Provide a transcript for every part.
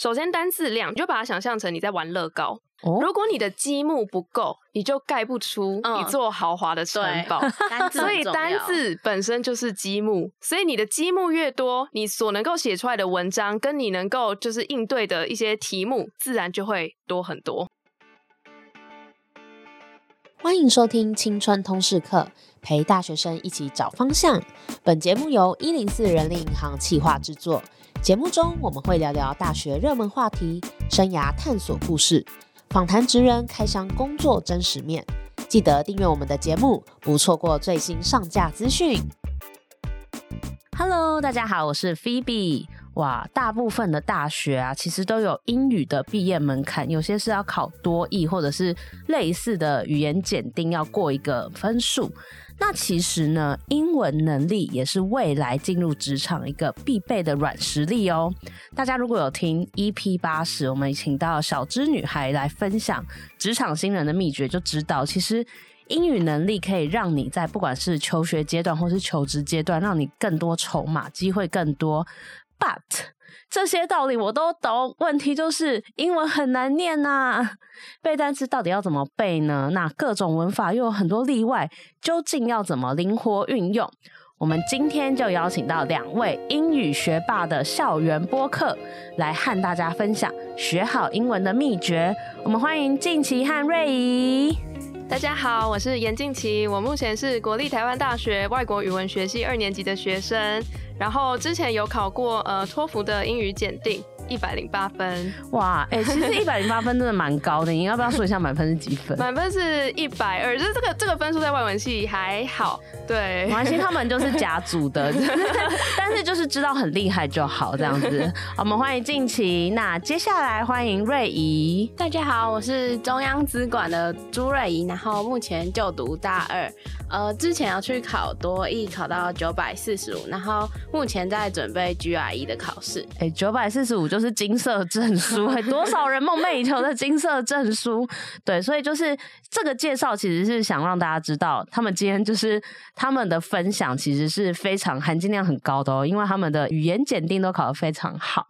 首先单字量，你就把它想象成你在玩乐高。哦、如果你的积木不够，你就盖不出一座豪华的城堡。嗯、所以单字本身就是积木，所以你的积木越多，你所能够写出来的文章跟你能够就是应对的一些题目，自然就会多很多。欢迎收听青春通识课，陪大学生一起找方向。本节目由一零四人力银行企划制作。节目中我们会聊聊大学热门话题、生涯探索故事。访谈职人开箱工作真实面，记得订阅我们的节目，不错过最新上架资讯。Hello，大家好，我是 Phoebe。哇，大部分的大学啊，其实都有英语的毕业门槛，有些是要考多益，或者是类似的语言检定，要过一个分数。那其实呢，英文能力也是未来进入职场一个必备的软实力哦。大家如果有听 EP 八十，我们请到小资女孩来分享职场新人的秘诀，就知道其实英语能力可以让你在不管是求学阶段或是求职阶段，让你更多筹码，机会更多。But 这些道理我都懂，问题就是英文很难念呐、啊。背单词到底要怎么背呢？那各种文法又有很多例外，究竟要怎么灵活运用？我们今天就邀请到两位英语学霸的校园播客，来和大家分享学好英文的秘诀。我们欢迎靖琪和瑞怡。大家好，我是严静琪，我目前是国立台湾大学外国语文学系二年级的学生。然后之前有考过呃托福的英语检定，一百零八分。哇，哎、欸，其实一百零八分真的蛮高的。你要不要说一下满分是几分？满分是一百二，就是这个这个分数在外文系还好。对，没关系，他们就是甲组的，但是就是知道很厉害就好，这样子。我们欢迎静琪，那接下来欢迎瑞怡。大家好，我是中央资管的朱瑞怡，然后目前就读大二。呃，之前要去考多艺，考到九百四十五，然后目前在准备 GRE 的考试。哎、欸，九百四十五就是金色证书，哎，多少人梦寐以求的金色证书。对，所以就是这个介绍，其实是想让大家知道，他们今天就是他们的分享，其实是非常含金量很高的哦，因为他们的语言检定都考得非常好。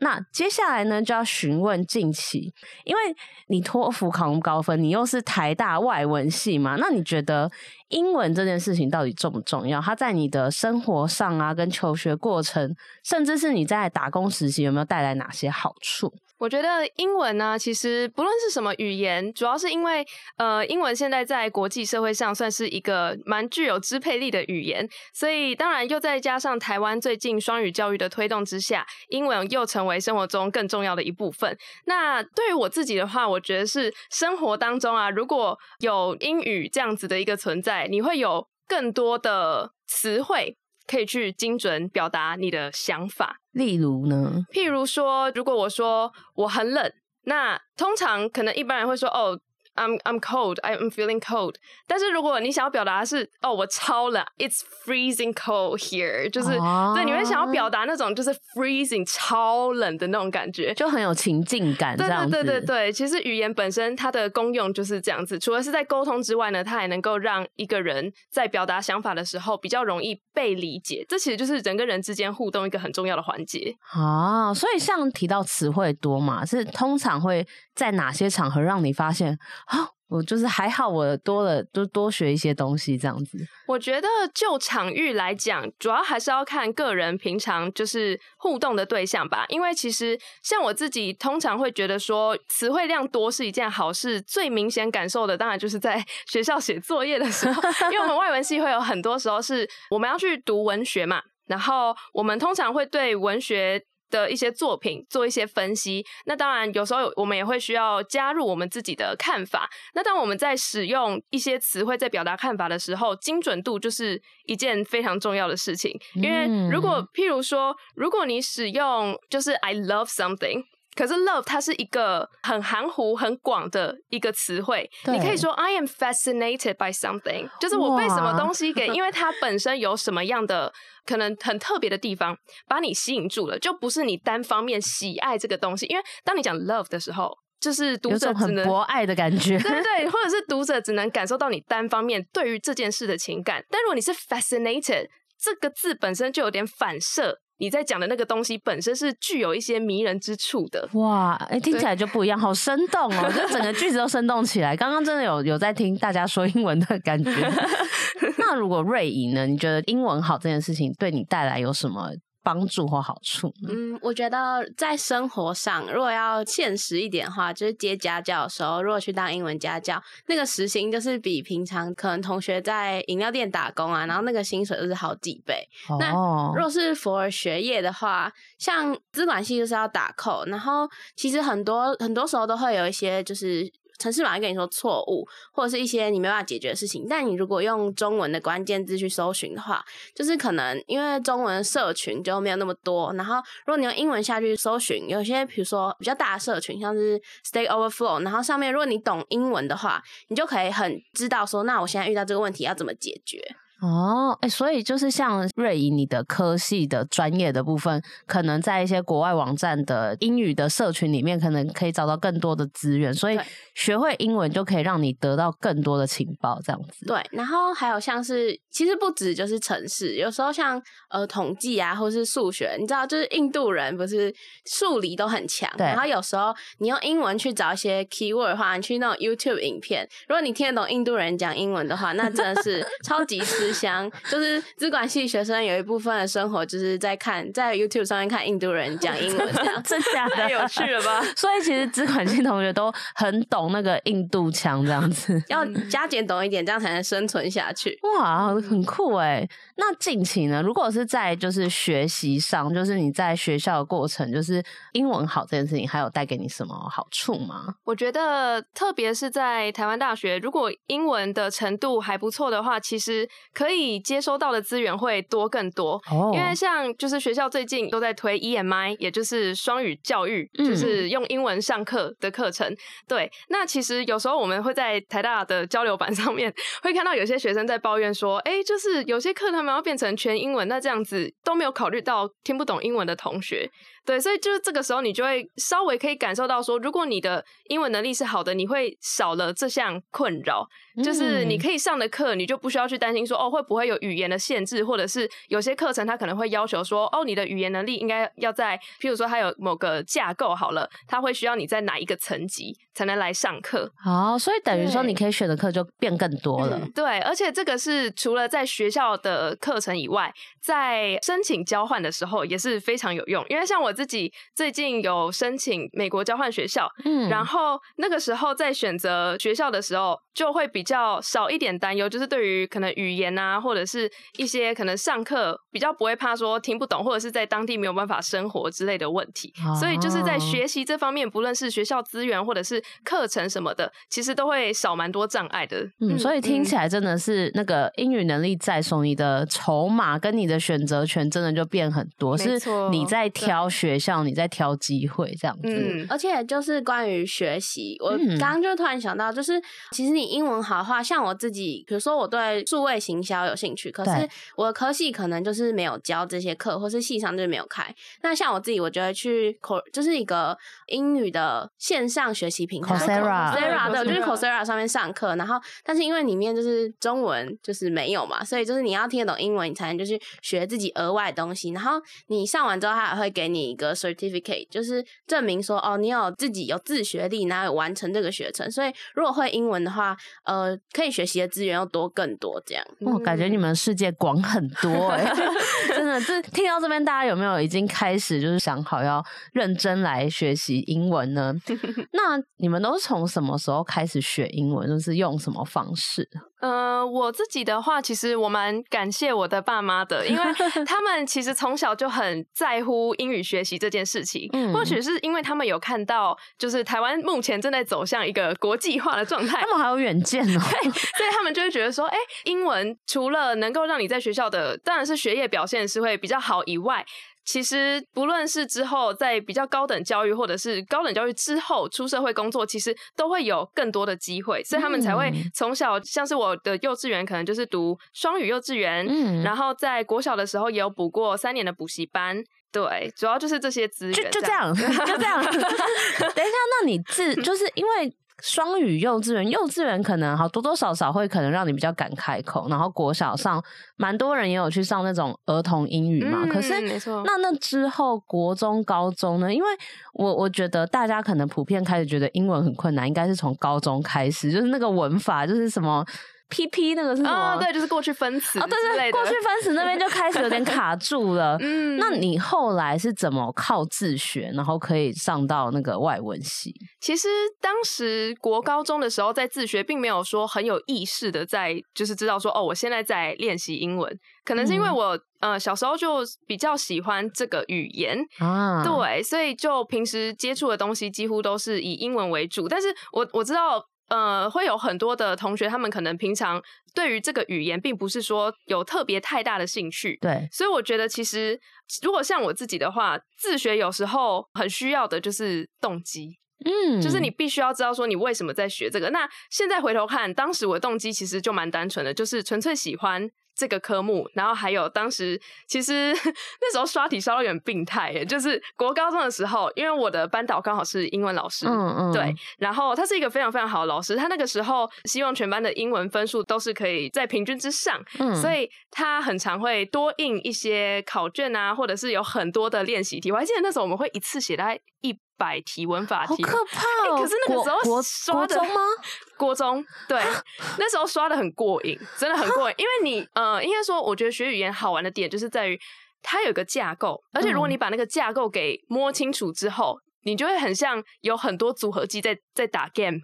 那接下来呢，就要询问近期，因为你托福考高分，你又是台大外文系嘛，那你觉得？英文这件事情到底重不重要？它在你的生活上啊，跟求学过程，甚至是你在打工实习，有没有带来哪些好处？我觉得英文呢，其实不论是什么语言，主要是因为呃，英文现在在国际社会上算是一个蛮具有支配力的语言，所以当然又再加上台湾最近双语教育的推动之下，英文又成为生活中更重要的一部分。那对于我自己的话，我觉得是生活当中啊，如果有英语这样子的一个存在，你会有更多的词汇。可以去精准表达你的想法，例如呢？譬如说，如果我说我很冷，那通常可能一般人会说哦。I'm I'm cold. I'm feeling cold. 但是如果你想要表达的是哦，我超冷，It's freezing cold here，就是、oh. 对，你会想要表达那种就是 freezing 超冷的那种感觉，就很有情境感。对对对对对，其实语言本身它的功用就是这样子，除了是在沟通之外呢，它还能够让一个人在表达想法的时候比较容易被理解。这其实就是人跟人之间互动一个很重要的环节啊。Oh, 所以像提到词汇多嘛，是通常会在哪些场合让你发现？啊、我就是还好，我多了就多学一些东西这样子。我觉得就场域来讲，主要还是要看个人平常就是互动的对象吧。因为其实像我自己，通常会觉得说词汇量多是一件好事。最明显感受的，当然就是在 学校写作业的时候，因为我们外文系会有很多时候是我们要去读文学嘛，然后我们通常会对文学。的一些作品做一些分析，那当然有时候我们也会需要加入我们自己的看法。那当我们在使用一些词汇在表达看法的时候，精准度就是一件非常重要的事情。因为如果譬如说，如果你使用就是 I love something。可是 love 它是一个很含糊、很广的一个词汇。你可以说 I am fascinated by something，就是我被什么东西给，因为它本身有什么样的可能很特别的地方，把你吸引住了，就不是你单方面喜爱这个东西。因为当你讲 love 的时候，就是读者只能很博爱的感觉，对对，或者是读者只能感受到你单方面对于这件事的情感。但如果你是 fascinated，这个字本身就有点反射。你在讲的那个东西本身是具有一些迷人之处的。哇，哎、欸，听起来就不一样，好生动哦，就整个句子都生动起来。刚刚真的有有在听大家说英文的感觉。那如果瑞莹呢？你觉得英文好这件事情对你带来有什么？帮助或好处？嗯，我觉得在生活上，如果要现实一点的话，就是接家教的时候，如果去当英文家教，那个时薪就是比平常可能同学在饮料店打工啊，然后那个薪水就是好几倍。哦、那如果是 for 学业的话，像资管系就是要打扣，然后其实很多很多时候都会有一些就是。城市码会跟你说错误，或者是一些你没办法解决的事情。但你如果用中文的关键字去搜寻的话，就是可能因为中文社群就没有那么多。然后如果你用英文下去搜寻，有些比如说比较大的社群，像是 Stack Overflow，然后上面如果你懂英文的话，你就可以很知道说，那我现在遇到这个问题要怎么解决。哦，哎、欸，所以就是像瑞怡，你的科系的专业的部分，可能在一些国外网站的英语的社群里面，可能可以找到更多的资源，所以学会英文就可以让你得到更多的情报，这样子。对，然后还有像是，其实不止就是城市，有时候像呃统计啊，或是数学，你知道，就是印度人不是数理都很强，然后有时候你用英文去找一些 keyword 的话，你去那种 YouTube 影片，如果你听得懂印度人讲英文的话，那真的是 超级吃香。就是资管系学生有一部分的生活就是在看，在 YouTube 上面看印度人讲英文，这样 真假的太有趣了吧？所以其实资管系同学都很懂那个印度腔，这样子要加减懂一点，这样才能生存下去。哇，很酷哎！那近期呢？如果是在就是学习上，就是你在学校的过程，就是英文好这件事情，还有带给你什么好处吗？我觉得，特别是在台湾大学，如果英文的程度还不错的话，其实可以接收到的资源会多更多。哦，因为像就是学校最近都在推 EMI，也就是双语教育，就是用英文上课的课程。对，那其实有时候我们会在台大的交流板 上面会看到有些学生在抱怨说，哎，就是有些课他们要变成全英文，那这样子都没有考虑到听不懂英文的同学。对，所以就是这个时候，你就会稍微可以感受到说，如果你的英文能力是好的，你会少了这项困扰。就是你可以上的课，你就不需要去担心说，哦，会不会有语言的限制，或者是有些课程它可能会要求说，哦，你的语言能力应该要在，譬如说它有某个架构好了，它会需要你在哪一个层级才能来上课。哦，所以等于说你可以选的课就变更多了。嗯，对，而且这个是除了在学校的课程以外，在申请交换的时候也是非常有用，因为像我。自己最近有申请美国交换学校，嗯，然后那个时候在选择学校的时候，就会比较少一点担忧，就是对于可能语言啊，或者是一些可能上课比较不会怕说听不懂，或者是在当地没有办法生活之类的问题。哦，所以就是在学习这方面，不论是学校资源或者是课程什么的，其实都会少蛮多障碍的。嗯，所以听起来真的是那个英语能力在手，你的筹码跟你的选择权真的就变很多，是你在挑。学校你在挑机会这样子，嗯，而且就是关于学习，我刚刚就突然想到，就是其实你英文好的话，像我自己，比如说我对数位行销有兴趣，可是我的科系可能就是没有教这些课，或是系上就没有开。那像我自己，我就会去口就是一个英语的线上学习平台，Coursera 的，就是 Coursera 上面上课，然后但是因为里面就是中文就是没有嘛，所以就是你要听得懂英文，你才能就是学自己额外的东西。然后你上完之后，他还会给你。一个 certificate 就是证明说哦，你有自己有自学力，然后有完成这个学程。所以如果会英文的话，呃，可以学习的资源要多更多。这样，我、哦、感觉你们世界广很多哎，真的。这听到这边，大家有没有已经开始就是想好要认真来学习英文呢？那你们都是从什么时候开始学英文？就是用什么方式？呃，我自己的话，其实我蛮感谢我的爸妈的，因为 他们其实从小就很在乎英语学习这件事情。嗯，或许是因为他们有看到，就是台湾目前正在走向一个国际化的状态，他们还有远见哦。对，所以他们就会觉得说，哎、欸，英文除了能够让你在学校的，当然是学业表现是会比较好以外。其实不论是之后在比较高等教育，或者是高等教育之后出社会工作，其实都会有更多的机会，所以他们才会从小，像是我的幼稚园，可能就是读双语幼稚园，嗯，然后在国小的时候也有补过三年的补习班，对，主要就是这些资源，就就这样，就这样。等一下，那你自就是因为。双语幼稚园，幼稚园可能好多多少少会可能让你比较敢开口，然后国小上蛮多人也有去上那种儿童英语嘛。嗯、可是没错，那那之后国中、高中呢？因为我我觉得大家可能普遍开始觉得英文很困难，应该是从高中开始，就是那个文法就是什么。P P 那个是什么？哦，对，就是过去分词哦，对对，过去分词那边就开始有点卡住了。嗯，那你后来是怎么靠自学，然后可以上到那个外文系？其实当时国高中的时候在自学，并没有说很有意识的在，就是知道说哦，我现在在练习英文。可能是因为我、嗯、呃小时候就比较喜欢这个语言啊，对，所以就平时接触的东西几乎都是以英文为主。但是我我知道。呃，会有很多的同学，他们可能平常对于这个语言，并不是说有特别太大的兴趣。对，所以我觉得，其实如果像我自己的话，自学有时候很需要的就是动机。嗯，就是你必须要知道说你为什么在学这个。那现在回头看，当时我的动机其实就蛮单纯的，就是纯粹喜欢。这个科目，然后还有当时其实 那时候刷题刷到有点病态耶，就是国高中的时候，因为我的班导刚好是英文老师，嗯嗯，对，然后他是一个非常非常好的老师，他那个时候希望全班的英文分数都是可以在平均之上，嗯，所以他很常会多印一些考卷啊，或者是有很多的练习题，我还记得那时候我们会一次写大概一百题文法题，好可怕哦！欸、可是那个时候刷的国中吗？国中对，那时候刷的很过瘾，真的很过瘾。因为你呃，应该说，我觉得学语言好玩的点就是在于它有个架构，而且如果你把那个架构给摸清楚之后，你就会很像有很多组合技在在打 game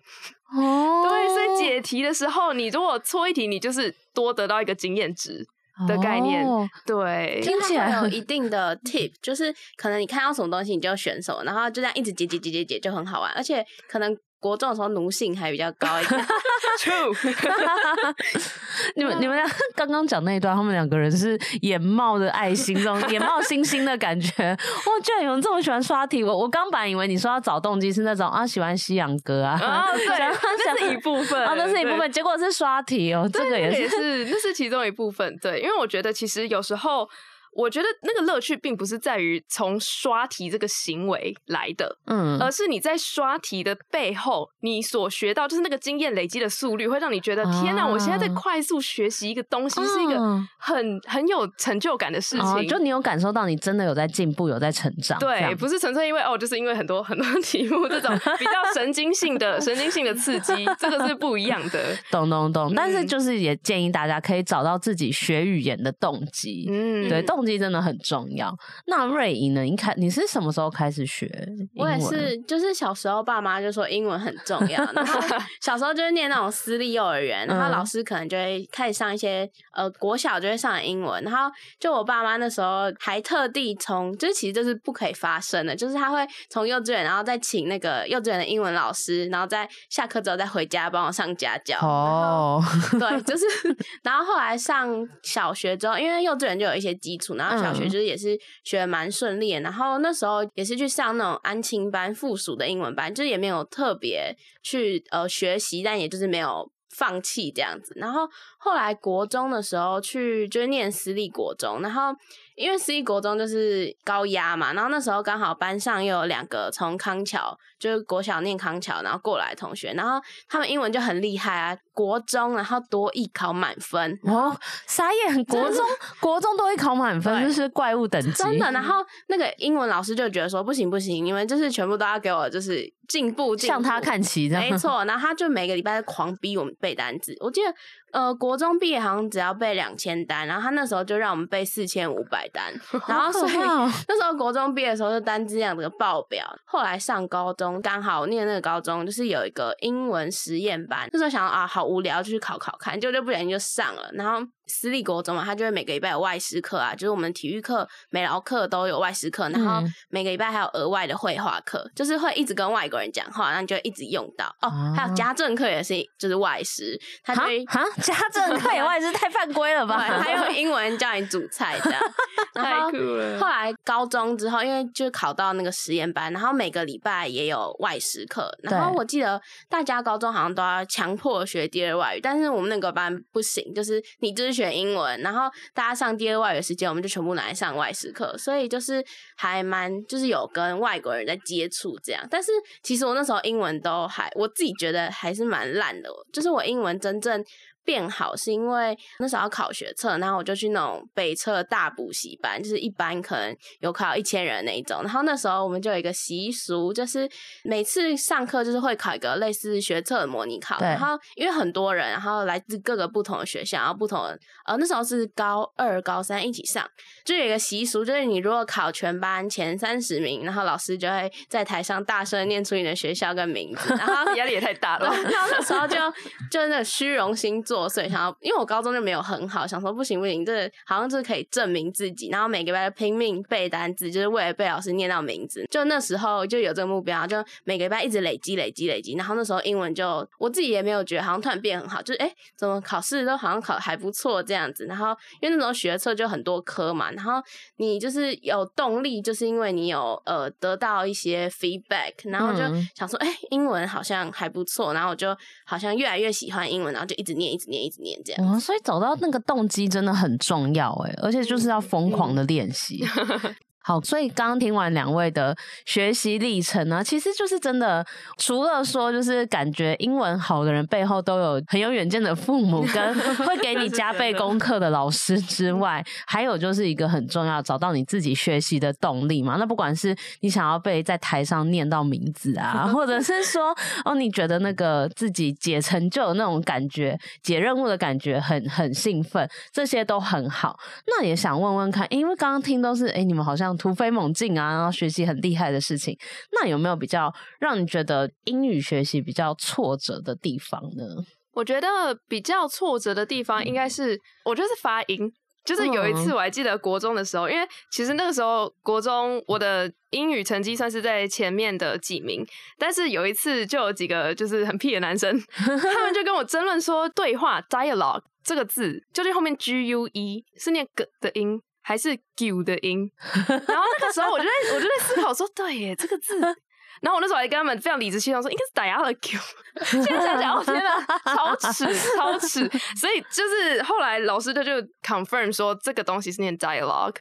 哦。对，所以解题的时候，你如果错一题，你就是多得到一个经验值。的概念，哦、对，听起来有一定的 tip，就是可能你看到什么东西，你就选什么，然后就这样一直解解解解解，就很好玩，而且可能。国中的时候奴性还比较高一点。True，你们你们俩刚刚讲那一段，他们两个人是眼冒着爱心，这种 眼冒星星的感觉。哇，居然有人这么喜欢刷题！我我刚本来以为你说要找动机是那种啊，喜欢西洋歌啊，哦、对，那是一部分啊，那是一部分。结果是刷题哦，这个也是，那是其中一部分。对，因为我觉得其实有时候。我觉得那个乐趣并不是在于从刷题这个行为来的，嗯，而是你在刷题的背后，你所学到就是那个经验累积的速率，会让你觉得、啊、天哪！我现在在快速学习一个东西，是一个很、嗯、很有成就感的事情、哦。就你有感受到你真的有在进步，有在成长。对，不是纯粹因为哦，就是因为很多很多 题目这种比较神经性的神经性的刺激，这个是不一样的。懂懂懂。但是就是也建议大家可以找到自己学语言的动机，嗯，对动。动机真的很重要。那瑞莹呢？你看你是什么时候开始学？我也是，就是小时候爸妈就说英文很重要，然后 小时候就是念那种私立幼儿园，然后老师可能就会开始上一些呃国小就会上英文，然后就我爸妈那时候还特地从，就是其实这是不可以发生的，就是他会从幼稚园，然后再请那个幼稚园的英文老师，然后在下课之后再回家帮我上家教。哦，对，就是，然后后来上小学之后，因为幼稚园就有一些基础。然后小学就是也是学的蛮顺利然后那时候也是去上那种安亲班附属的英文班，就是也没有特别去呃学习，但也就是没有放弃这样子。然后后来国中的时候去就是念私立国中，然后。因为私立国中就是高压嘛，然后那时候刚好班上又有两个从康桥，就是国小念康桥，然后过来同学，然后他们英文就很厉害啊，国中然后多一考满分，哦，傻眼，国中 国中多一考满分，就是怪物等级，真的。然 后那个英文老师就觉得说不行不行，你们就是全部都要给我就是进步，向他看齐，没错。然后他就每个礼拜狂逼我们背单词，我记得。呃，国中毕业好像只要背两千单，然后他那时候就让我们背四千五百单，然后所以那时候国中毕业的时候就单字量这个爆表。后来上高中刚好念那个高中就是有一个英文实验班，那时候想啊好无聊，就去考考看，结果就不小心就上了，然后。私立国中嘛，他就会每个礼拜有外师课啊，就是我们体育课、美劳课都有外师课，然后每个礼拜还有额外的绘画课，就是会一直跟外国人讲话，然后你就一直用到哦。还有家政课也是，就是外师，他就会哈家政课也外师，太犯规了吧？他用 英文教你煮菜这样。太酷了。后来高中之后，因为就考到那个实验班，然后每个礼拜也有外师课，然后我记得大家高中好像都要强迫学第二外语，但是我们那个班不行，就是你就是。选英文，然后大家上第二外语时间，我们就全部拿来上外事课，所以就是还蛮就是有跟外国人在接触这样。但是其实我那时候英文都还，我自己觉得还是蛮烂的，就是我英文真正。变好是因为那时候要考学测，然后我就去那种北测大补习班，就是一般可能有考一千人那一种。然后那时候我们就有一个习俗，就是每次上课就是会考一个类似学测的模拟考。然后因为很多人，然后来自各个不同的学校，然后不同的呃那时候是高二、高三一起上，就有一个习俗，就是你如果考全班前三十名，然后老师就会在台上大声念出你的学校跟名字。然后 压力也太大了。然后那时候就就那个虚荣心作祟，想要，因为我高中就没有很好，想说不行不行，这好像就是可以证明自己，然后每个礼拜拼命背单词，就是为了被老师念到名字。就那时候就有这个目标，就每个礼拜一直累积累积累积，然后那时候英文就我自己也没有觉得好像突然变很好，就是哎、欸，怎么考试都好像考得还不错这样子。然后因为那时候学测就很多科嘛，然后你就是有动力，就是因为你有呃得到一些 feedback，然后就想说哎、欸，英文好像还不错，然后我就好像越来越喜欢英文，然后就一直念一直念一直。念这样，所以找到那个动机真的很重要哎，而且就是要疯狂的练习。嗯好，所以刚刚听完两位的学习历程呢，其实就是真的，除了说就是感觉英文好的人背后都有很有远见的父母跟 会给你加倍功课的老师之外，还有就是一个很重要，找到你自己学习的动力嘛。那不管是你想要被在台上念到名字啊，或者是说哦，你觉得那个自己解成就的那种感觉，解任务的感觉很很兴奋，这些都很好。那也想问问看，因为刚刚听都是哎，你们好像。突飞猛进啊，然后学习很厉害的事情，那有没有比较让你觉得英语学习比较挫折的地方呢？我觉得比较挫折的地方应该是，嗯、我觉得是发音。就是有一次我还记得国中的时候，因为其实那个时候国中我的英语成绩算是在前面的几名，但是有一次就有几个就是很屁的男生，他们就跟我争论说，对话 dialogue 这个字究竟后面 G U E 是念 G 的音。还是 “gu” 的音，然后那个时候我就在我就在思考说，对耶，这个字。然后我那时候还跟他们非常理直气壮说，应该是 “dialogue”。现在想想，我天哪，超耻，超耻。所以就是后来老师他就 confirm 说，这个东西是念 “dialogue”。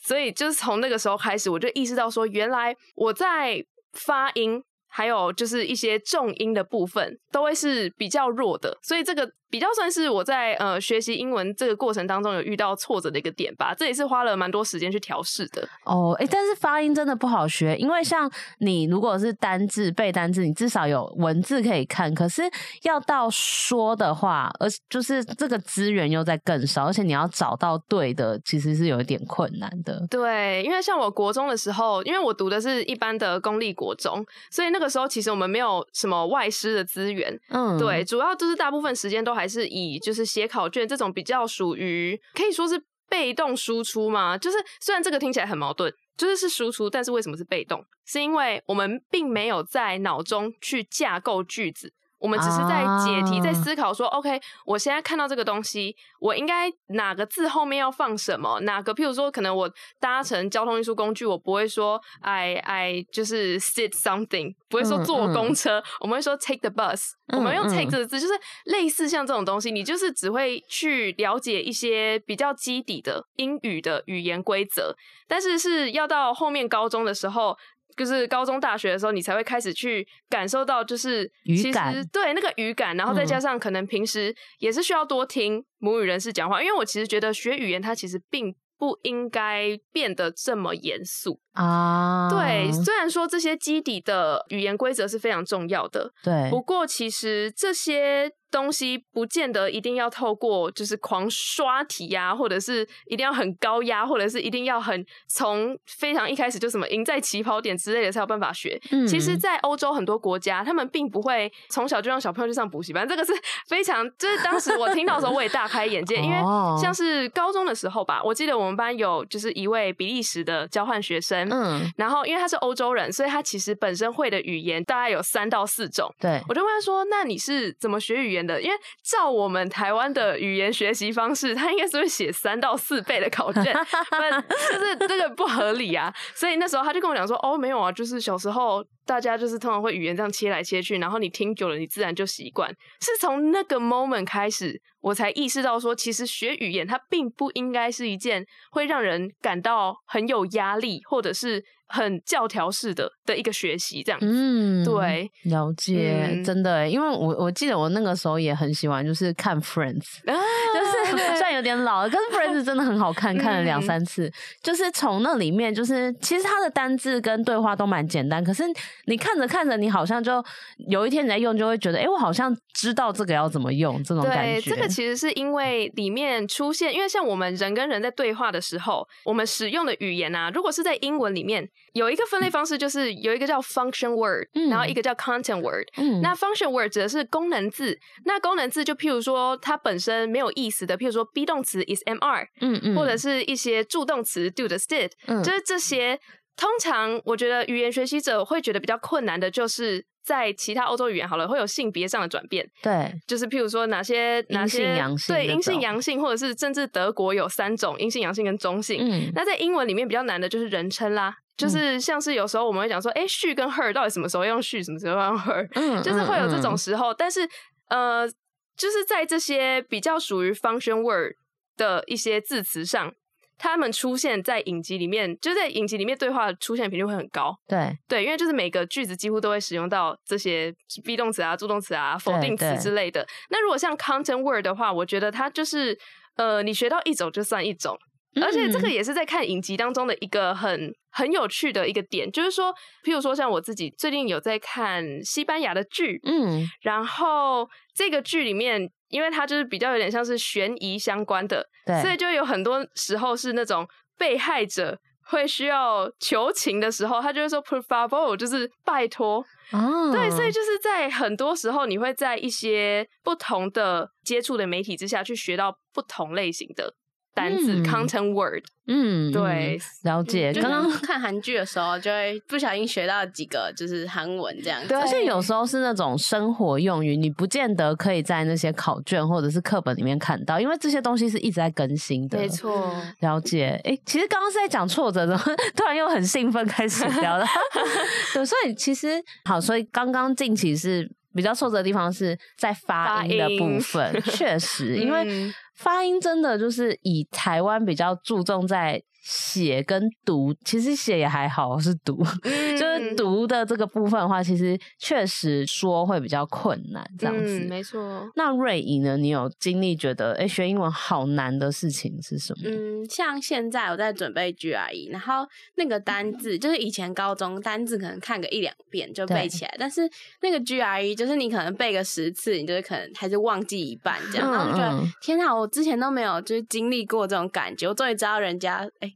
所以就是从那个时候开始，我就意识到说，原来我在发音。还有就是一些重音的部分都会是比较弱的，所以这个比较算是我在呃学习英文这个过程当中有遇到挫折的一个点吧。这也是花了蛮多时间去调试的。哦，哎、欸，但是发音真的不好学，因为像你如果是单字背单字，你至少有文字可以看，可是要到说的话，而就是这个资源又在更少，而且你要找到对的，其实是有一点困难的。对，因为像我国中的时候，因为我读的是一般的公立国中，所以那个。时候其实我们没有什么外师的资源，嗯，对，主要就是大部分时间都还还是以就是写考卷这种比较属于可以说是被动输出嘛。就是虽然这个听起来很矛盾，就是是输出，但是为什么是被动？是因为我们并没有在脑中去架构句子。我们只是在解题，在思考说、啊、，OK，我现在看到这个东西，我应该哪个字后面要放什么？哪个？譬如说，可能我搭乘交通运输工具，我不会说 I I 就是 sit something，不会说坐公车，嗯嗯、我们会说 take the bus，我们用 take 这个字，就是类似像这种东西，你就是只会去了解一些比较基底的英语的语言规则，但是是要到后面高中的时候。就是高中、大学的时候，你才会开始去感受到，就是其实对那个语感，然后再加上可能平时也是需要多听母语人士讲话，因为我其实觉得学语言它其实并不应该变得这么严肃啊。对，虽然说这些基底的语言规则是非常重要的，对，不过其实这些。东西不见得一定要透过就是狂刷题呀、啊，或者是一定要很高压，或者是一定要很从非常一开始就什么赢在起跑点之类的才有办法学。嗯、其实，在欧洲很多国家，他们并不会从小就让小朋友去上补习班，这个是 非常就是当时我听到的时候我也大开眼界，因为像是高中的时候吧，我记得我们班有就是一位比利时的交换学生，嗯，然后因为他是欧洲人，所以他其实本身会的语言大概有三到四种。对，我就问他说：“那你是怎么学语言？”的，因为照我们台湾的语言学习方式，他应该是会写三到四倍的考卷，就是这个不合理啊。所以那时候他就跟我讲说：“哦，没有啊，就是小时候大家就是通常会语言这样切来切去，然后你听久了，你自然就习惯。是从那个 moment 开始，我才意识到说，其实学语言它并不应该是一件会让人感到很有压力，或者是。很教条式的的一个学习，这样子，嗯，对，了解，嗯、真的，因为我我记得我那个时候也很喜欢，就是看 Friends，啊，就是 虽然有点老了，可是 Friends 真的很好看，看了两三次，嗯、就是从那里面，就是其实它的单字跟对话都蛮简单，可是你看着看着，你好像就有一天你在用，就会觉得，哎、欸，我好像知道这个要怎么用，这种感觉。对，这个其实是因为里面出现，因为像我们人跟人在对话的时候，我们使用的语言啊，如果是在英文里面。有一个分类方式，就是有一个叫 function word，、嗯、然后一个叫 content word。嗯、那 function word 指的是功能字，那功能字就譬如说它本身没有意思的，譬如说 be 动词 is mr，嗯嗯，或者是一些助动词 do the did，嗯，就是这些。通常我觉得语言学习者会觉得比较困难的，就是在其他欧洲语言好了，会有性别上的转变。对，就是譬如说哪些哪些对阴性阳性，或者是甚至德国有三种阴性阳性跟中性。嗯，那在英文里面比较难的就是人称啦。就是像是有时候我们会讲说，哎、欸，she 跟 her 到底什么时候用 she，什么时候用 her，嗯，就是会有这种时候。嗯、但是，呃，就是在这些比较属于 function word 的一些字词上，他们出现在影集里面，就在影集里面对话出现频率会很高。对对，因为就是每个句子几乎都会使用到这些 be 动词啊、助动词啊、否定词之类的。那如果像 content word 的话，我觉得它就是，呃，你学到一种就算一种。而且这个也是在看影集当中的一个很很有趣的一个点，就是说，譬如说像我自己最近有在看西班牙的剧，嗯，然后这个剧里面，因为它就是比较有点像是悬疑相关的，对，所以就有很多时候是那种被害者会需要求情的时候，他就会说 por favor，就是拜托，哦，对，所以就是在很多时候，你会在一些不同的接触的媒体之下去学到不同类型的。单字、嗯、content word，嗯，对，了解。刚刚看韩剧的时候，就会不小心学到几个就是韩文这样子。对，而且有时候是那种生活用语，你不见得可以在那些考卷或者是课本里面看到，因为这些东西是一直在更新的。没错，了解。哎、欸，其实刚刚是在讲挫折的，突然又很兴奋开始聊了。对，所以其实好，所以刚刚近期是比较挫折的地方是在发音的部分，确实，因为。发音真的就是以台湾比较注重在写跟读，其实写也还好，是读，嗯、就是读的这个部分的话，其实确实说会比较困难，这样子。嗯、没错。那瑞怡呢？你有经历觉得哎、欸，学英文好难的事情是什么？嗯，像现在我在准备 GRE，然后那个单字就是以前高中单字可能看个一两遍就背起来，但是那个 GRE 就是你可能背个十次，你就是可能还是忘记一半这样，嗯、然后就觉得天哪，我之前都没有就是经历过这种感觉，我终于知道人家哎。欸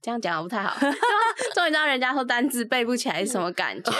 这样讲不太好，终于知道人家说单字背不起来是什么感觉。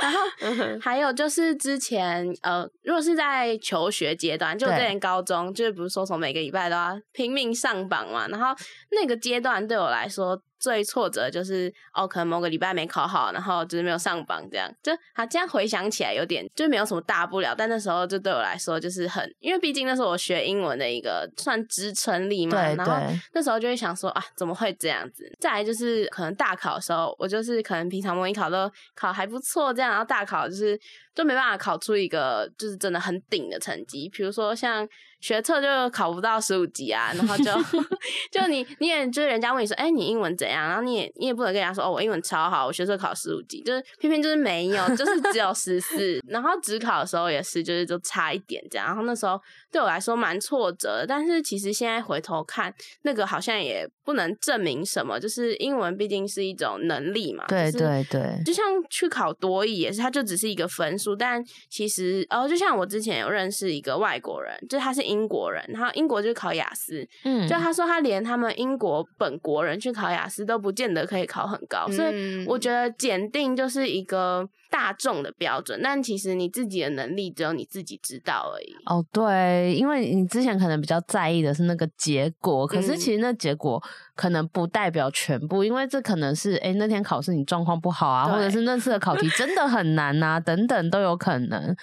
然后还有就是之前呃，如果是在求学阶段，就之前高中，就是不是说从每个礼拜都要拼命上榜嘛，然后那个阶段对我来说。最挫折就是哦，可能某个礼拜没考好，然后就是没有上榜，这样就好。这样回想起来有点就没有什么大不了，但那时候就对我来说就是很，因为毕竟那是我学英文的一个算支撑力嘛。然后那时候就会想说啊，怎么会这样子？再来就是可能大考的时候，我就是可能平常模拟考都考还不错，这样，然后大考就是就没办法考出一个就是真的很顶的成绩，比如说像。学测就考不到十五级啊，然后就 就你你也就是人家问你说，哎、欸，你英文怎样？然后你也你也不能跟人家说，哦，我英文超好，我学测考十五级，就是偏偏就是没有，就是只有十四。然后只考的时候也是，就是就差一点这样。然后那时候对我来说蛮挫折的，但是其实现在回头看，那个好像也不能证明什么，就是英文毕竟是一种能力嘛。对对对，就像去考多益也是，它就只是一个分数，但其实哦，就像我之前有认识一个外国人，就是他是。英国人，然后英国就考雅思，嗯，就他说他连他们英国本国人去考雅思都不见得可以考很高，嗯、所以我觉得检定就是一个大众的标准，但其实你自己的能力只有你自己知道而已。哦，对，因为你之前可能比较在意的是那个结果，可是其实那结果可能不代表全部，嗯、因为这可能是哎那天考试你状况不好啊，或者是那次的考题真的很难啊，等等都有可能。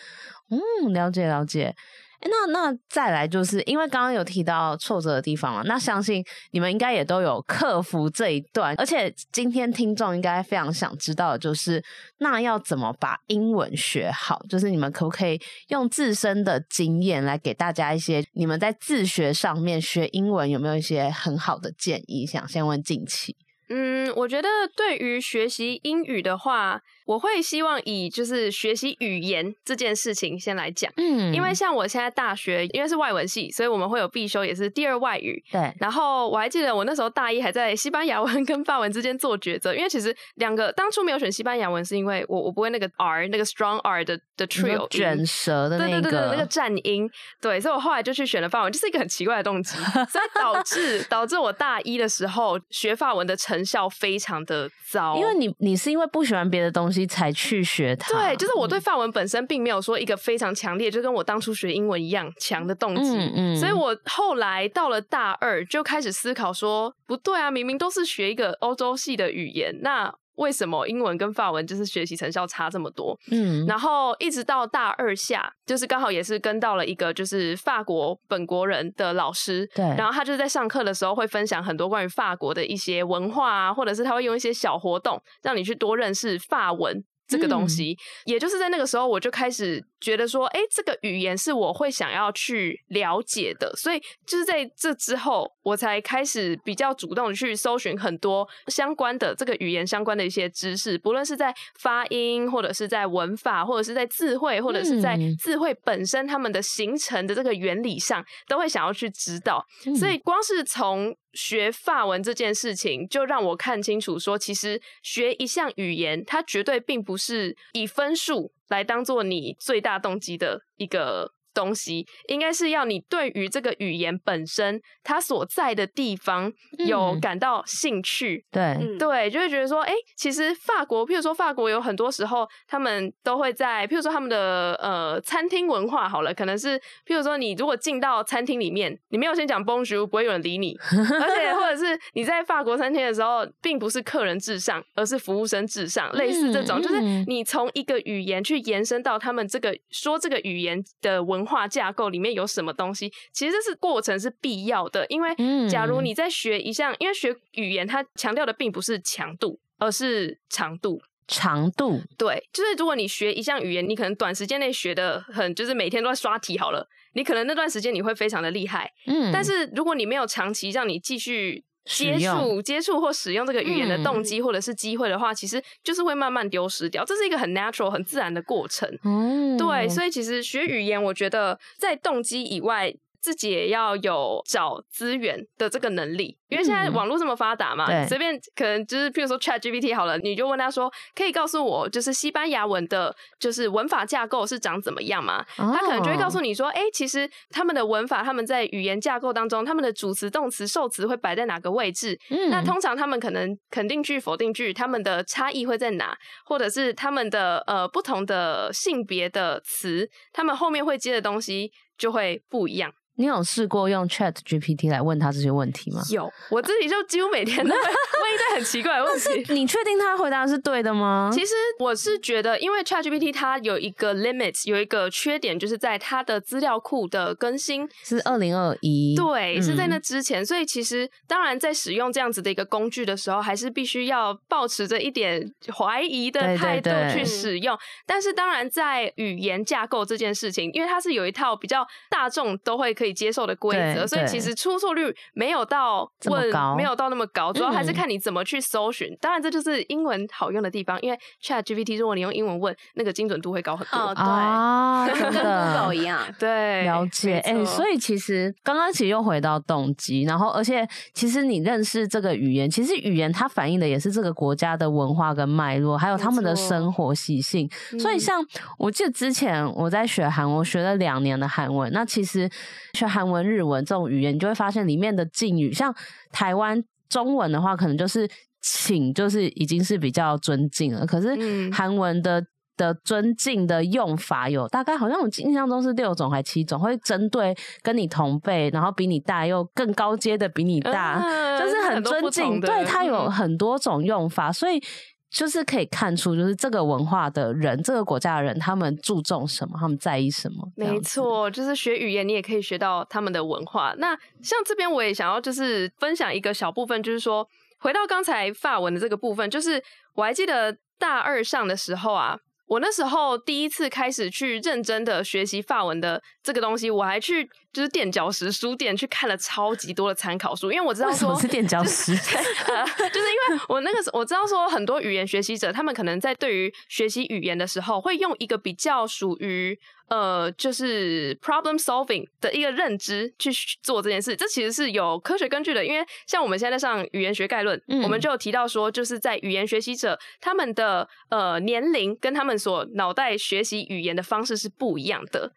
嗯，了解了解。那那再来就是因为刚刚有提到挫折的地方嘛，那相信你们应该也都有克服这一段，而且今天听众应该非常想知道的就是，那要怎么把英文学好？就是你们可不可以用自身的经验来给大家一些你们在自学上面学英文有没有一些很好的建议？想先问静琪。嗯，我觉得对于学习英语的话，我会希望以就是学习语言这件事情先来讲。嗯，因为像我现在大学，因为是外文系，所以我们会有必修也是第二外语。对。然后我还记得我那时候大一还在西班牙文跟法文之间做抉择，因为其实两个当初没有选西班牙文，是因为我我不会那个 R 那个 strong R 的的 trill 卷舌的那个对对对对那个颤音。对，所以我后来就去选了法文，就是一个很奇怪的动机，所以导致 导致我大一的时候学法文的。成效非常的糟，因为你你是因为不喜欢别的东西才去学它。对，就是我对范文本身并没有说一个非常强烈，就跟我当初学英文一样强的动机。嗯嗯，所以我后来到了大二就开始思考说，不对啊，明明都是学一个欧洲系的语言，那。为什么英文跟法文就是学习成效差这么多？嗯，然后一直到大二下，就是刚好也是跟到了一个就是法国本国人的老师，对，然后他就是在上课的时候会分享很多关于法国的一些文化啊，或者是他会用一些小活动让你去多认识法文。这个东西，嗯，也就是在那个时候，我就开始觉得说，哎，这个语言是我会想要去了解的，所以就是在这之后，我才开始比较主动去搜寻很多相关的这个语言相关的一些知识，不论是在发音，或者是在文法，或者是在智慧，或者是在智慧本身他们的形成的这个原理上，都会想要去知道。所以光是从学法文这件事情，就让我看清楚说，其实学一项语言，它绝对并不是以分数来当做你最大动机的一个。东西应该是要你对于这个语言本身它所在的地方有。感到兴趣，嗯、对对，就会觉得说，哎、欸，其实法国，譬如说法国有很多时候他们都会在，譬如说他们的呃餐厅文化好了，可能是譬如说你如果进到餐厅里面，你没有先讲 Bonjour，不会有人理你，而且或者是你在法国餐厅的时候，并不是客人至上，而是服务生至上，类似这种，就是你从一个语言去延伸到他们这个说这个语言的文化。架构里面有什么东西？其实这是过程是必要的，因为假如你在学一项，因为学语言它强调的并不是强度，而是长度。长度对，就是如果你学一项语言，你可能短时间内学的很，就是每天都在刷题好了，你可能那段时间你会非常的厉害。嗯，但是如果你没有长期让你继续。接触、接触或使用这个语言的动机或者是机会的话，嗯，其实就是会慢慢丢失掉。这是一个很 natural、很自然的过程。嗯，对，所以其实学语言，我觉得在动机以外。自己也要有找资源的这个能力，因为现在网络这么发达嘛，嗯、随便可能就是，譬如说 ChatGPT 好了，你就问他说，可以告诉我，就是西班牙文的，就是文法架构是长怎么样嘛？哦、他可能就会告诉你说，哎、欸，其实他们的文法，他们在语言架构当中，他们的主词、动词、受词会摆在哪个位置？嗯、那通常他们可能肯定句、否定句，他们的差异会在哪？或者是他们的呃不同的性别的词，他们后面会接的东西就会不一样。你有试过用 Chat GPT 来问他这些问题吗？有，我自己就几乎每天都会 问一堆很奇怪的问题。你确定他回答是对的吗？其实我是觉得，因为 Chat GPT 它有一个 limit，有一个缺点，就是在它的资料库的更新是二零二一，对，是在那之前。嗯。所以其实当然在使用这样子的一个工具的时候，还是必须要保持着一点怀疑的态度去使用。对对对。但是当然在语言架构这件事情，因为它是有一套比较大众都会可以。可以接受的规则，所以其实出错率没有到问，没有到那么高，主要还是看你怎么去搜寻。嗯、当然，这就是英文好用的地方，因为 Chat GPT 如果你用英文问，那个精准度会高很多。哦，对，啊、跟 Google 一样。对，了解。哎、欸，所以其实刚刚其实又回到动机，然后而且其实你认识这个语言，其实语言它反映的也是这个国家的文化跟脉络，还有他们的生活习性。所以像我记得之前我在学韩文，我学了两年的韩文，那其实。学韩文、日文这种语言，你就会发现里面的敬语，像台湾中文的话，可能就是请，就是已经是比较尊敬了。可是韩文的的尊敬的用法有大概好像我印象中是六种还七种，会针对跟你同辈，然后比你大又更高阶的比你大，就是很尊敬。对，它有很多种用法，所以。就是可以看出，就是这个文化的人，这个国家的人，他们注重什么，他们在意什么。没错，就是学语言，你也可以学到他们的文化。那像这边，我也想要就是分享一个小部分，就是说回到刚才法文的这个部分，就是我还记得大二上的时候啊。我那时候第一次开始去认真的学习法文的这个东西，我还去就是垫脚石书店去看了超级多的参考书，因为我知道说是垫脚石，呃，就是因为我那个时候我知道说很多语言学习者，他们可能在对于学习语言的时候，会用一个比较属于。呃，就是 problem solving 的一个认知去做这件事，这其实是有科学根据的。因为像我们现在在上语言学概论，嗯、我们就有提到说，就是在语言学习者他们的呃年龄跟他们所脑袋学习语言的方式是不一样的，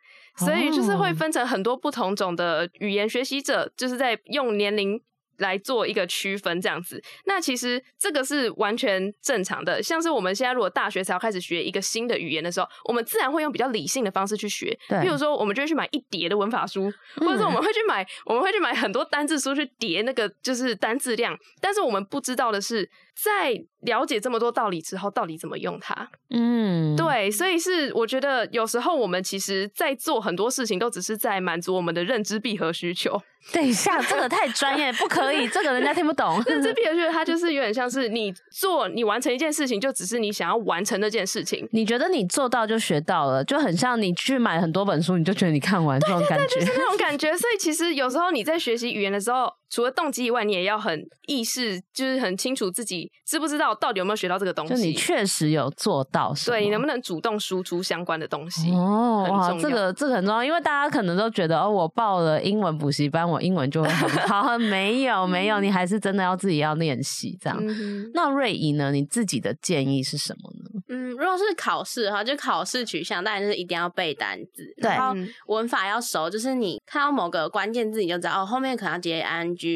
所以就是会分成很多不同种的语言学习者，就是在用年龄。来做一个区分，这样子，那其实这个是完全正常的。像是我们现在如果大学才要开始学一个新的语言的时候，我们自然会用比较理性的方式去学。对，譬如说，我们就会去买一叠的文法书，或者说我们会去买，我们会去买很多单字书去叠那个就是单字量。但是我们不知道的是，在了解这么多道理之后，到底怎么用它？嗯，对，所以是我觉得有时候我们其实在做很多事情，都只是在满足我们的认知闭合需求。等一下，这个太专业，不可以，这个人家听不懂。认知闭合需求，它就 是有点像是你做，你完成一件事情，就只是你想要完成那件事情。你觉得你做到就学到了，就很像你去买很多本书，你就觉得你看完这种感觉，对对对，就是那种感 觉。所以其实有时候你在学习语言的时候，除了动机以外，你也要很意识，就是很清楚自己知不知道到底有没有学到这个东西。就你确实有做到，对，你能不能主动输出相关的东西？哦，哇，这个这个很重要，因为大家可能都觉得哦，我报了英文补习班，我英文就会很。好，没有没有，你还是真的要自己要练习这样。嗯、那瑞怡呢？你自己的建议是什么呢？嗯，如果是考试的话，就考试取向，当然就是一定要背单字，对然后文法要熟，就是你看到某个关键字，你就知道哦，后面可能要接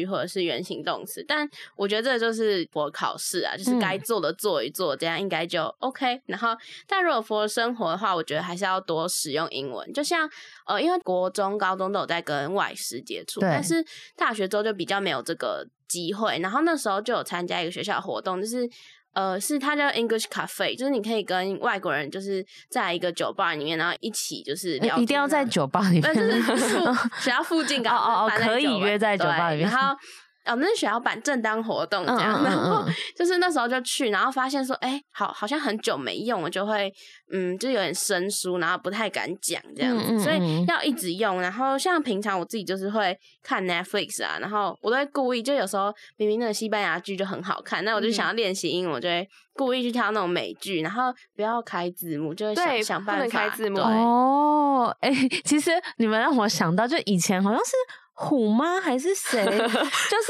或者是原形动词。但我觉得这就是我考试啊，就是该做的做一做，这样应该就 OK。然后，但如果 for 生活的话，我觉得还是要多使用英文，就像。呃，因为国中、高中都有在跟外师接触，但是大学之后就比较没有这个机会。然后那时候就有参加一个学校活动，就是呃，是它叫 English Cafe，就是你可以跟外国人就是在一个酒吧里面，然后一起就是聊。一定要在酒吧里面，就是附 学校附近刚好哦哦哦，可以约在酒吧里面，然后。哦，那是学校办正当活动这样，嗯嗯嗯嗯，然后就是那时候就去，然后发现说，哎、欸，好，好像很久没用我，就会，嗯，就有点生疏，然后不太敢讲这样子，所以要一直用。然后像平常我自己就是会看 Netflix 啊，然后我都会故意，就有时候明明那个西班牙剧就很好看，那我就想要练习英文，我就会故意去挑那种美剧，然后不要开字幕，就会想办法开字幕。哦，哎、欸，其实你们让我想到，就以前好像是。虎妈还是谁？就是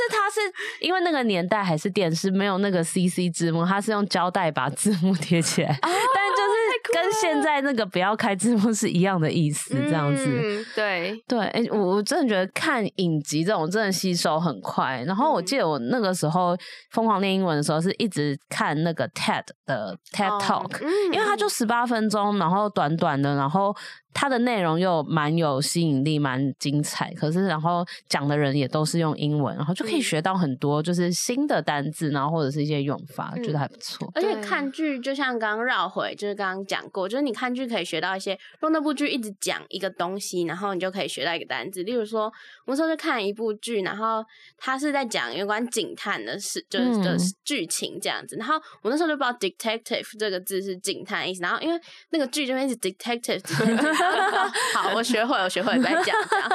他是因为那个年代还是电视没有那个 CC 字幕，他是用胶带把字幕贴起来。但就是跟现在那个不要开字幕是一样的意思，这样子。嗯、对对，哎、欸，我我真的觉得看影集这种真的吸收很快。然后我记得我那个时候疯狂练英文的时候，是一直看那个 TED 的 TED Talk，、哦嗯、因为它就十八分钟，然后短短的，然后。它的内容又蛮有吸引力，蛮精彩。可是，然后讲的人也都是用英文，然后就可以学到很多，就是新的单字，然后或者是一些用法，嗯、觉得还不错。而且看剧，就像刚刚绕回，就是刚刚讲过，就是你看剧可以学到一些，用那部剧一直讲一个东西，然后你就可以学到一个单字。例如说，我们说就看一部剧，然后他是在讲有关警探的事，就是的剧情这样子。嗯、然后我那时候就不知道 detective 这个字是警探的意思，然后因为那个剧这边是 detective。好，我学会，我学会，不要讲这样。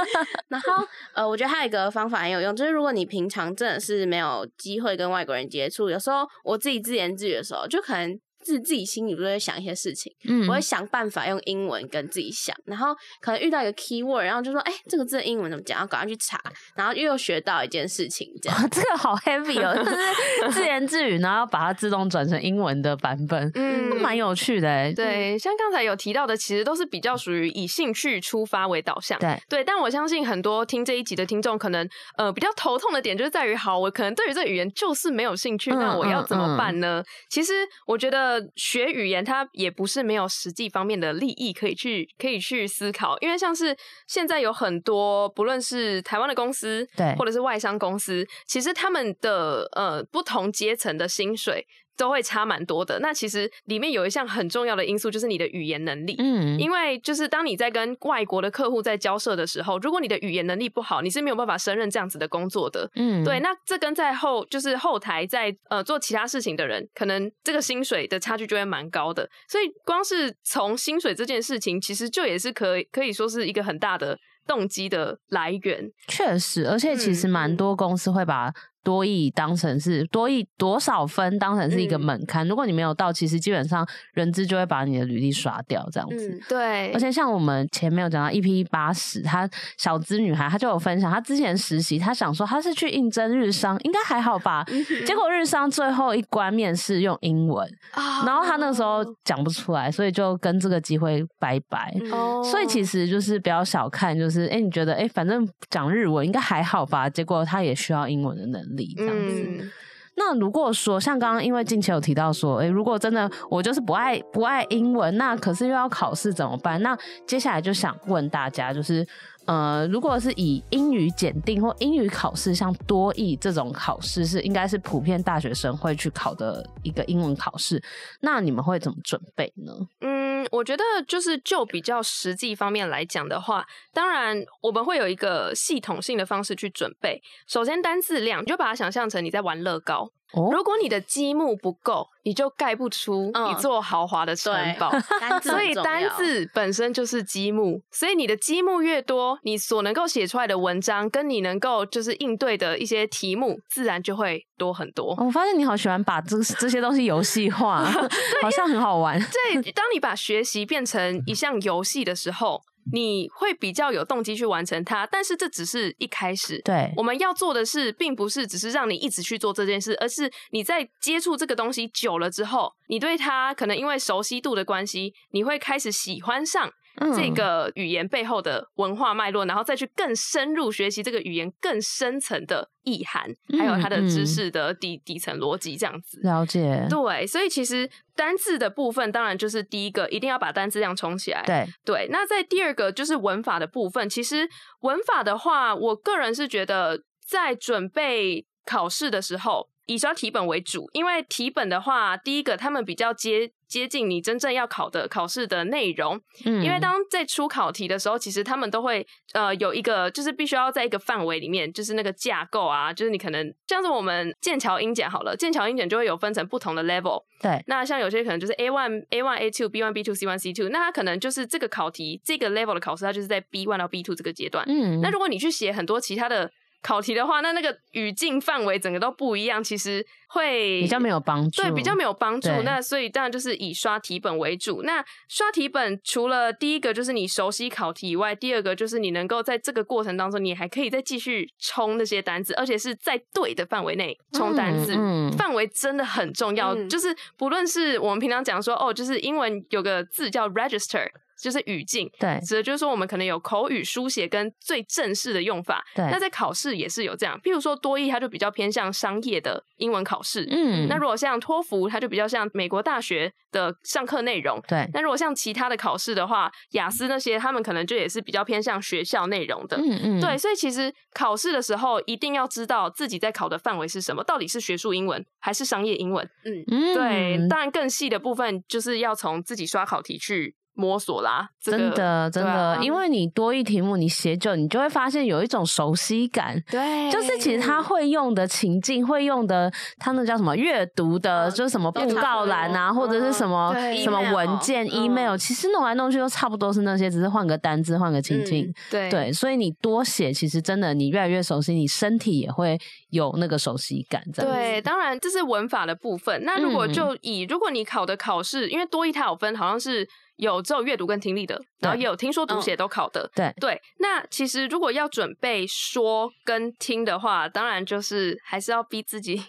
然后，呃，我觉得还有一个方法很有用，就是如果你平常真的是没有机会跟外国人接触，有时候我自己自言自语的时候，就可能。自自己心里都在想一些事情，嗯，我会想办法用英文跟自己想，然后可能遇到一个 keyword，然后就说，哎、欸，这个字的英文怎么讲？要赶快去查，然后又又学到一件事情，这样。这个好 heavy 哦，就是自言自语，然后把它自动转成英文的版本，嗯，蛮有趣的哎。对，像刚才有提到的，其实都是比较属于以兴趣出发为导向，对对。但我相信很多听这一集的听众，可能呃比较头痛的点就是在于，好，我可能对于这个语言就是没有兴趣，嗯、那我要怎么办呢？嗯嗯、其实我觉得学语言。它也不是没有实际方面的利益可以去可以去思考，因为像是现在有很多不论是台湾的公司，对，或者是外商公司，其实他们的呃不同阶层的薪水。都会差蛮多的。那其实里面有一项很重要的因素，就是你的语言能力。嗯，因为就是当你在跟外国的客户在交涉的时候，如果你的语言能力不好，你是没有办法胜任这样子的工作的。嗯，对。那这跟在后就是后台在呃做其他事情的人，可能这个薪水的差距就会蛮高的。所以光是从薪水这件事情，其实就也是可以可以说是一个很大的动机的来源。确实，而且其实蛮多公司会把。多益当成是多益多少分当成是一个门槛，嗯、如果你没有到，其实基本上人资就会把你的履历刷掉这样子。嗯、对，而且像我们前面有讲到 EP 八十，她小资女孩，她就有分享，她之前实习，她想说她是去应征日商，应该还好吧？嗯、结果日商最后一关面试用英文，哦、然后她那时候讲不出来，所以就跟这个机会拜拜。哦、所以其实就是不要小看，就是哎、欸，你觉得哎、欸，反正讲日文应该还好吧？结果她也需要英文的能力。这样子，嗯、那如果说像刚刚，因为近期有提到说，诶、欸，如果真的我就是不爱不爱英文，那可是又要考试怎么办？那接下来就想问大家，就是呃，如果是以英语检定或英语考试，像多益这种考试，是应该是普遍大学生会去考的一个英文考试，那你们会怎么准备呢？嗯。我觉得就是就比较实际方面来讲的话，当然我们会有一个系统性的方式去准备。首先单字量，你就把它想象成你在玩乐高。哦、如果你的积木不够，你就盖不出一座豪华的城堡。嗯、所以单字本身就是积木，所以你的积木越多，你所能够写出来的文章跟你能够就是应对的一些题目，自然就会多很多。我发现你好喜欢把这 这些东西游戏化，好像很好玩。对，当你把学习变成一项游戏的时候。你会比较有动机去完成它，但是这只是一开始。对，我们要做的是，并不是只是让你一直去做这件事，而是你在接触这个东西久了之后，你对它可能因为熟悉度的关系，你会开始喜欢上。这个语言背后的文化脉络，然后再去更深入学习这个语言更深层的意涵，还有它的知识的底、嗯、底层逻辑，这样子了解。对，所以其实单字的部分，当然就是第一个，一定要把单字量冲起来。对对，那在第二个就是文法的部分，其实文法的话，我个人是觉得在准备考试的时候，以刷题本为主，因为题本的话，第一个他们比较接。接近你真正要考的考试的内容，嗯，因为当在出考题的时候，其实他们都会呃有一个，就是必须要在一个范围里面，就是那个架构啊，就是你可能像是我们剑桥英检好了，剑桥英检就会有分成不同的 level，对，那像有些可能就是 A one A one A two B one B two C one C two，那它可能就是这个考题这个 level 的考试，它就是在 B one 到 B two 这个阶段，嗯，那如果你去写很多其他的。考题的话，那那个语境范围整个都不一样，其实会比较没有帮助。对，比较没有帮助。那所以当然就是以刷题本为主。那刷题本除了第一个就是你熟悉考题以外，第二个就是你能够在这个过程当中，你还可以再继续冲那些单字，而且是在对的范围内冲单字。嗯，范围真的很重要。嗯、就是不论是我们平常讲说哦，就是英文有个字叫 register。就是语境，对，指的就是说我们可能有口语书写跟最正式的用法，对。那在考试也是有这样，譬如说多益，它就比较偏向商业的英文考试，嗯。那如果像托福，它就比较像美国大学的上课内容，对。那如果像其他的考试的话，雅思那些，他们可能就也是比较偏向学校内容的，嗯嗯。对，所以其实考试的时候一定要知道自己在考的范围是什么，到底是学术英文还是商业英文，嗯嗯。对，当然更细的部分就是要从自己刷考题去。摸索啦，这个、真的真的，啊、因为你多一题目你写久，你就会发现有一种熟悉感。对，就是其实他会用的情境，会用的他那叫什么阅读的，嗯、就是什么布告栏啊，或者是什么、嗯、什么文件、email，, 其实弄来弄去都差不多是那些，只是换个单字，换个情境。嗯、对对，所以你多写，其实真的你越来越熟悉，你身体也会有那个熟悉感。这样子。对，当然这是文法的部分。那如果就以、嗯、如果你考的考试，因为多一它有分，好像是。有只有阅读跟听力的，然后也有听说读写都考的。对对，那其实如果要准备说跟听的话，当然就是还是要逼自己，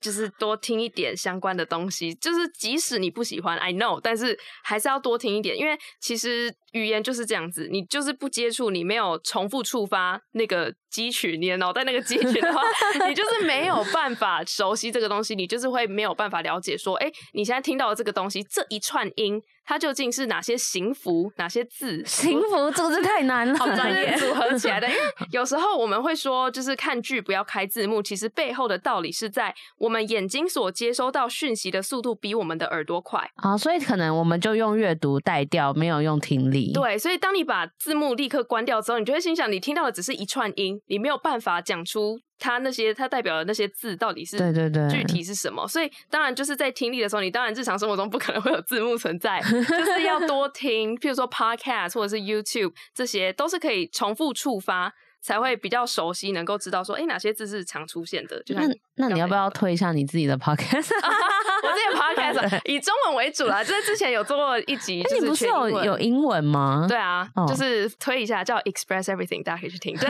就是多听一点相关的东西。就是即使你不喜欢，I know，但是还是要多听一点，因为其实语言就是这样子，你就是不接触，你没有重复触发那个肌群，你的脑袋那个肌群的话，你就是没有办法熟悉这个东西，你就是会没有办法了解说，哎、欸，你现在听到的这个东西，这一串音，它究竟是哪些形符，哪些字？形符这个是太难了，好专业组合起来的。因为 有时候我们会说，就是看剧不要开字幕，其实背后的道理是在我们眼睛所接收到讯息的速度比我们的耳朵快啊，所以可能我们就用阅读带掉，没有用听力。对，所以当你把字幕立刻关掉之后，你就会心想，你听到的只是一串音，你没有办法讲出它那些它代表的那些字到底是对对对具体是什么。所以当然就是在听力的时候，你当然日常生活中不可能会有字幕存在，就是要多听，譬如说 Podcast 或者是 YouTube，这些都是可以重复触发。才会比较熟悉，能够知道说，哎、欸，哪些字是常出现的。就像那那你要不要推一下你自己的 podcast？我自己的 podcast 以中文为主啦，就是之前有做过一集，就是、欸、你不是有有英文吗？对啊，哦、就是推一下叫 Express Everything，大家可以去听。对，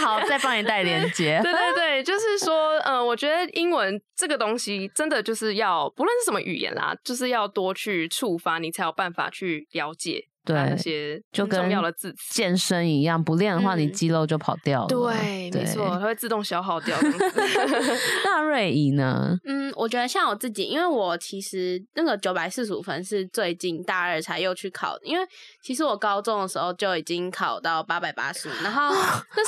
好，再帮你带连接。对对对，就是说，嗯、呃，我觉得英文这个东西真的就是要，不论是什么语言啦，就是要多去触发，你才有办法去了解。对，那些重要的字词，健身一样，不练的话，你肌肉就跑掉了。对，没错，它会自动消耗掉。那瑞怡呢？嗯，我觉得像我自己，因为我其实那个九百四十五分是最近大二才又去考，因为其实我高中的时候就已经考到八百八十五，然后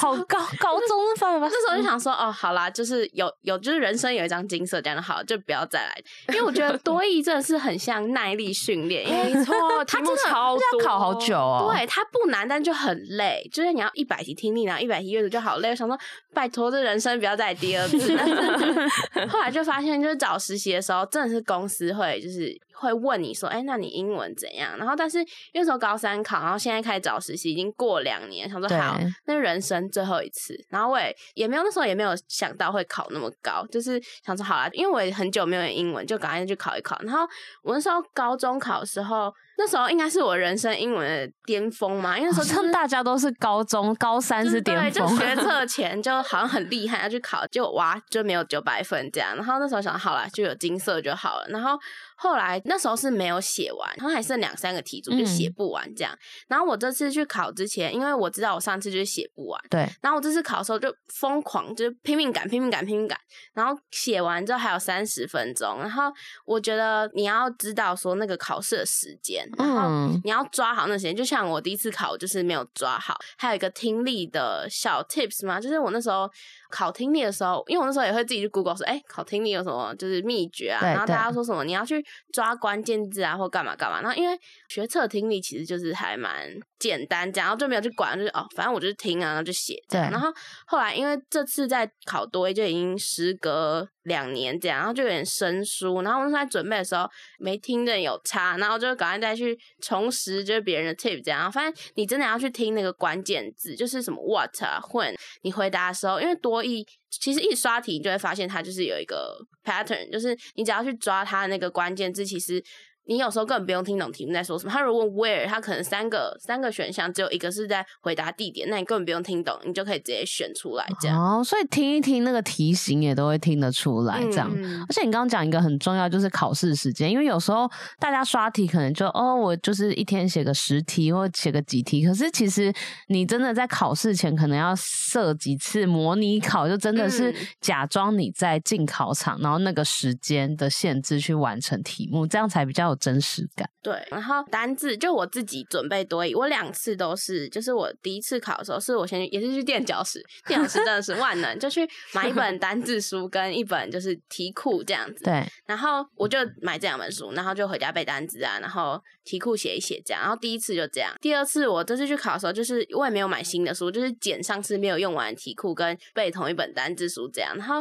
好高，高中八百八，那时候就想说，哦，好啦，就是有有，就是人生有一张金色这样的好，就不要再来，因为我觉得多益真的是很像耐力训练，没错，题目超多。考好久哦，对，它不难，但就很累。就是你要一百题听力，然后一百题阅读就好累。我想说，拜托，这人生不要再第二次。后来就发现，就是找实习的时候，真的是公司会就是。会问你说，哎、欸，那你英文怎样？然后，但是那时候高三考，然后现在开始找实习，已经过两年，想说好，那人生最后一次。然后我也也没有那时候也没有想到会考那么高，就是想说好啦，因为我也很久没有英文，就赶快去考一考。然后我那时候高中考的时候，那时候应该是我人生英文的巅峰嘛，因为那时候、就是、大家都是高中高三是巅峰，就学 测前就好像很厉害要去考，就哇就没有九百分这样。然后那时候想好了，就有金色就好了。然后。后来那时候是没有写完，然后还剩两三个题组就写不完这样。嗯、然后我这次去考之前，因为我知道我上次就是写不完，对。然后我这次考的时候就疯狂，就是拼命赶，拼命赶，拼命赶。然后写完之后还有三十分钟。然后我觉得你要知道说那个考试的时间，然后你要抓好那时间。就像我第一次考就是没有抓好。还有一个听力的小 tips 嘛，就是我那时候。考听力的时候，因为我那时候也会自己去 Google 说，哎、欸，考听力有什么就是秘诀啊？然后大家说什么你要去抓关键字啊，或干嘛干嘛。那因为学测听力其实就是还蛮简单，这样然后就没有去管，就是哦，反正我就是听啊，然后就写。对。然后后来因为这次在考多一就已经时隔两年这样，然后就有点生疏。然后我在准备的时候没听的有差，然后就赶快再去重拾就是别人的 tip 这样。然后发现你真的要去听那个关键字，就是什么 what 啊，when 你回答的时候，因为多一其实一刷题你就会发现它就是有一个 pattern，就是你只要去抓它的那个关键字，其实。你有时候根本不用听懂题目在说什么。他如果问 where，他可能三个三个选项只有一个是在回答地点，那你根本不用听懂，你就可以直接选出来这样。哦，所以听一听那个题型也都会听得出来这样。嗯、而且你刚刚讲一个很重要，就是考试时间，因为有时候大家刷题可能就哦，我就是一天写个十题或写个几题，可是其实你真的在考试前可能要设几次模拟考，就真的是假装你在进考场，然后那个时间的限制去完成题目，这样才比较有。真实感。对，然后单字就我自己准备多益，我两次都是，就是我第一次考的时候，是我先也是去垫脚石，垫脚石真的是万能，就去买一本单字书跟一本就是题库这样子。对，然后我就买这两本书，然后就回家背单字啊，然后题库写一写这样。然后第一次就这样，第二次我这次去考的时候，就是我也没有买新的书，就是捡上次没有用完的题库跟背同一本单字书这样，然后。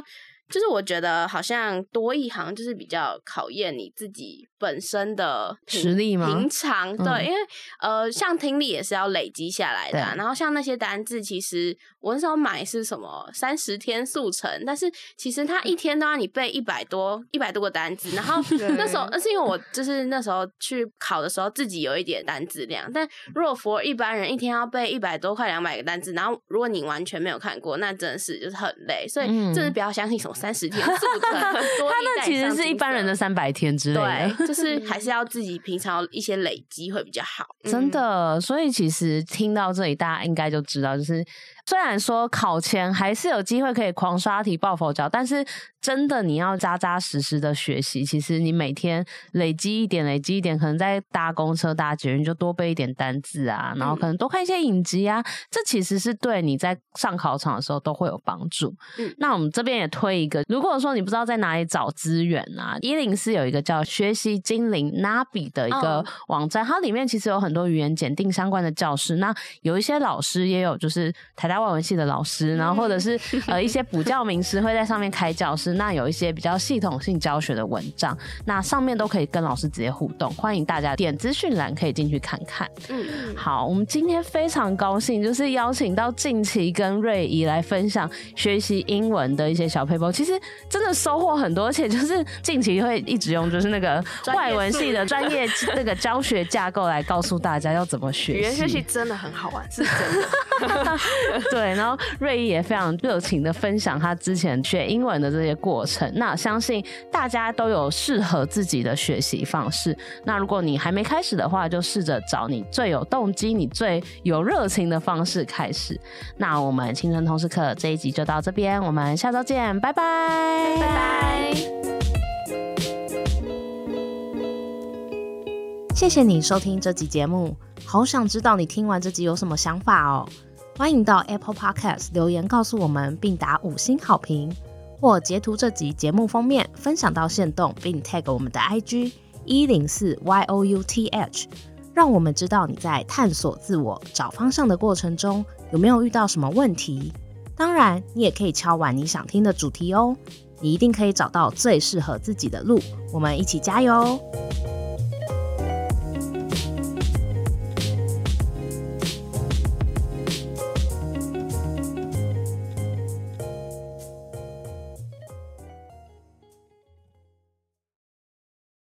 就是我觉得好像多一行就是比较考验你自己本身的实力吗？平常对，嗯、因为呃，像听力也是要累积下来的、啊，然后像那些单字，其实我那时候买是什么三十天速成，但是其实他一天都要你背一百多一百多个单字，然后 那时候那是因为我就是那时候去考的时候自己有一点单字量，但如果 for 一般人一天要背一百多快两百个单字，然后如果你完全没有看过，那真的是就是很累，所以真的不要相信什么。三十天 他那其实是一般人的三百天之类的。对，就是 还是要自己平常一些累积会比较好。真的，所以其实听到这里，大家应该就知道，就是。虽然说考前还是有机会可以狂刷题抱佛脚，但是真的你要扎扎实实的学习。其实你每天累积一点，累积一点，可能在搭公车、搭捷运就多背一点单字啊，然后可能多看一些影集啊，这其实是对你在上考场的时候都会有帮助。嗯，那我们这边也推一个，如果说你不知道在哪里找资源啊，一零四有一个叫学习精灵 Nabi 的一个网站，它里面其实有很多语言检定相关的教室。那有一些老师也有，就是台大。外文系的老师，然后或者是呃一些补教名师会在上面开教室，那有一些比较系统性教学的文章，那上面都可以跟老师直接互动，欢迎大家点资讯栏可以进去看看。嗯，好，我们今天非常高兴，就是邀请到近期跟瑞怡来分享学习英文的一些小撇步，其实真的收获很多，而且就是近期会一直用就是那个外文系的专业 那个教学架构来告诉大家要怎么学习，语言学习真的很好玩，是真的。对，然后瑞一也非常热情的分享他之前学英文的这些过程。那相信大家都有适合自己的学习方式。那如果你还没开始的话，就试着找你最有动机、你最有热情的方式开始。那我们青春通识课这一集就到这边，我们下周见，拜拜，拜拜。谢谢你收听这集节目，好想知道你听完这集有什么想法哦。欢迎到 Apple Podcast 留言告诉我们，并打五星好评，或截图这集节目封面分享到限动，并 tag 我们的 IG 一零四 youth，让我们知道你在探索自我、找方向的过程中有没有遇到什么问题。当然，你也可以敲完你想听的主题哦，你一定可以找到最适合自己的路。我们一起加油！